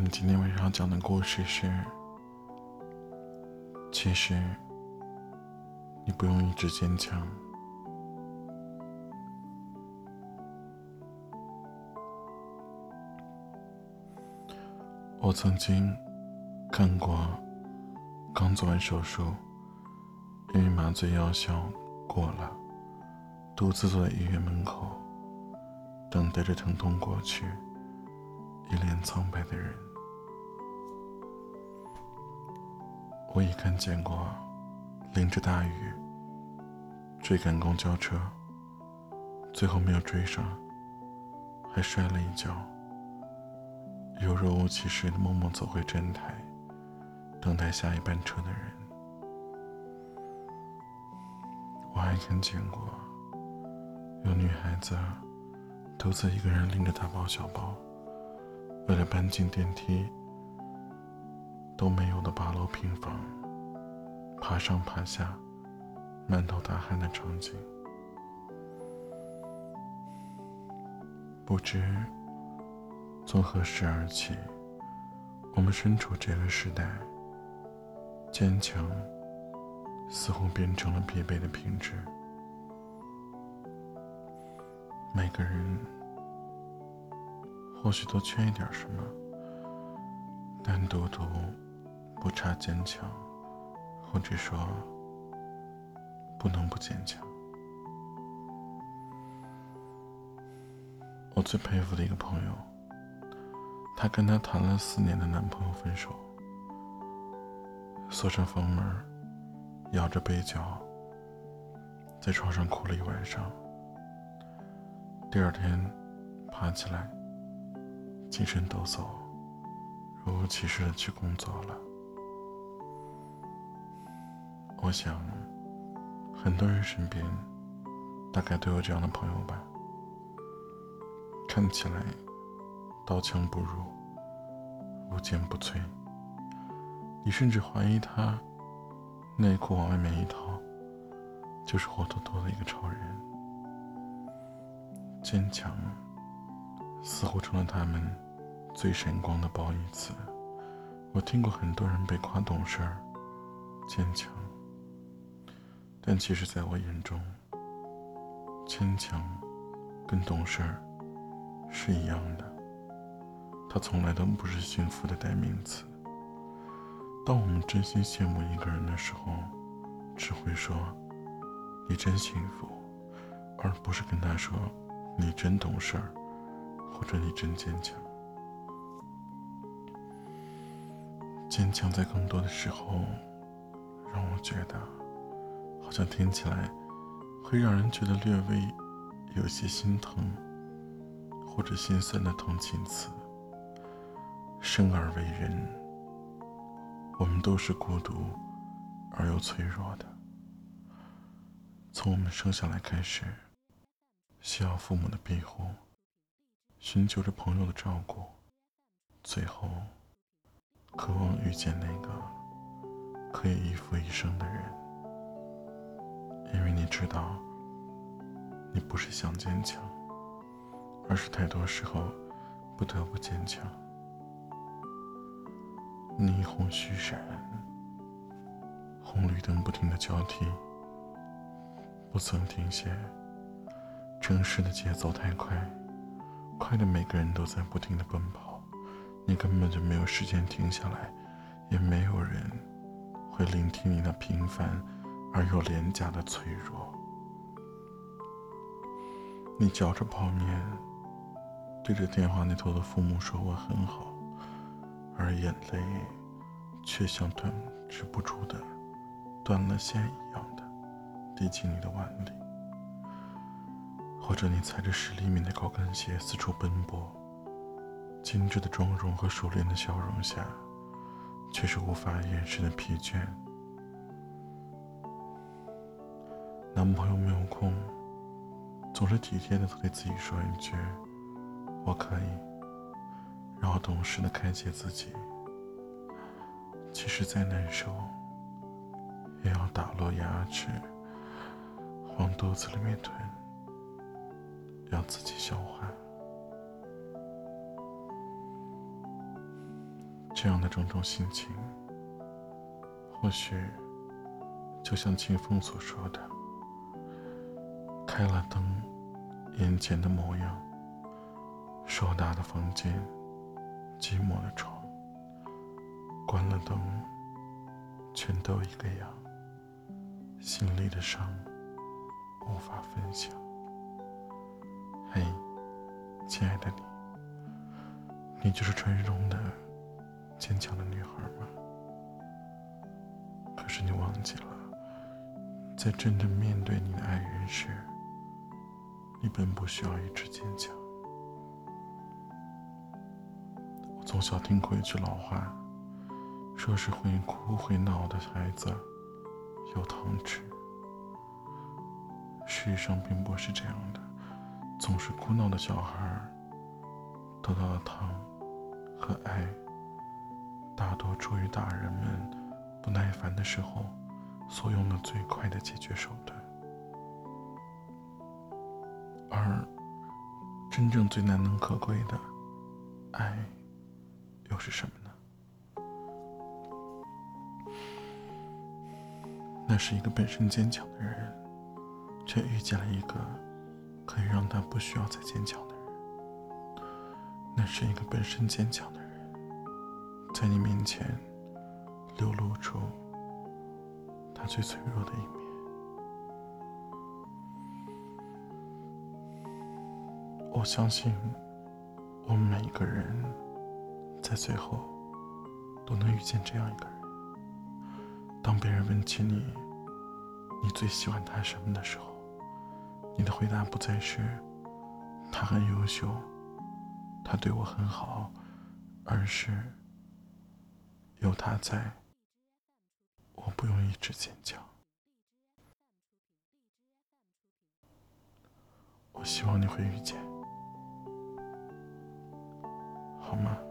们今天晚上要讲的故事是：其实你不用一直坚强。我曾经看过刚做完手术，因为麻醉药效过了，独自坐在医院门口，等待着疼痛过去。一脸苍白的人，我也看见过淋着大雨追赶公交车，最后没有追上，还摔了一跤，又若无其事的默默走回站台，等待下一班车的人。我还看见过有女孩子独自一个人拎着大包小包。为了搬进电梯都没有的八楼平房，爬上爬下，满头大汗的场景，不知从何时而起，我们身处这个时代，坚强似乎变成了必备的品质，每个人。或许都缺一点什么，但独独不差坚强，或者说不能不坚强。我最佩服的一个朋友，她跟她谈了四年的男朋友分手，锁上房门，摇着被角，在床上哭了一晚上。第二天爬起来。精神抖擞，若无其事的去工作了。我想，很多人身边大概都有这样的朋友吧。看起来刀枪不入，无坚不摧。你甚至怀疑他内裤往外面一套，就是活脱脱的一个超人。坚强。似乎成了他们最闪光的褒义词。我听过很多人被夸懂事儿、坚强，但其实，在我眼中，坚强跟懂事儿是一样的。它从来都不是幸福的代名词。当我们真心羡慕一个人的时候，只会说“你真幸福”，而不是跟他说“你真懂事儿”。或者你真坚强，坚强在更多的时候，让我觉得，好像听起来会让人觉得略微有些心疼，或者心酸的同情词。生而为人，我们都是孤独而又脆弱的。从我们生下来开始，需要父母的庇护。寻求着朋友的照顾，最后渴望遇见那个可以依附一生的人。因为你知道，你不是想坚强，而是太多时候不得不坚强。霓虹虚闪，红绿灯不停的交替，不曾停歇。城市的节奏太快。快的，每个人都在不停的奔跑，你根本就没有时间停下来，也没有人会聆听你那平凡而又廉价的脆弱。你嚼着泡面，对着电话那头的父母说我很好，而眼泪却像断止不住的断了线一样的滴进你的碗里。或者你踩着十厘米的高跟鞋四处奔波，精致的妆容和熟练的笑容下，却是无法掩饰的疲倦。男朋友没有空，总是体贴的对自己说一句“我可以”，然后懂事的开解自己。其实再难受，也要打落牙齿，往肚子里面吞。让自己消化。这样的种种心情，或许就像清风所说的：“开了灯，眼前的模样；硕大的房间，寂寞的床；关了灯，全都一个样。心里的伤，无法分享。”嘿，亲爱的你，你就是传说中的坚强的女孩吗？可是你忘记了，在真正面对你的爱人时，你本不需要一直坚强。我从小听过一句老话，说是会哭会闹的孩子有糖吃。事实上并不是这样的。总是哭闹的小孩，得到的糖和爱，大多出于大人们不耐烦的时候所用的最快的解决手段。而真正最难能可贵的爱，又是什么呢？那是一个本身坚强的人，却遇见了一个。可以让他不需要再坚强的人，那是一个本身坚强的人，在你面前流露出他最脆弱的一面。我相信，我们每一个人在最后都能遇见这样一个人。当别人问起你，你最喜欢他什么的时候。你的回答不再是“他很优秀，他对我很好”，而是“有他在，我不用一直坚强”。我希望你会遇见，好吗？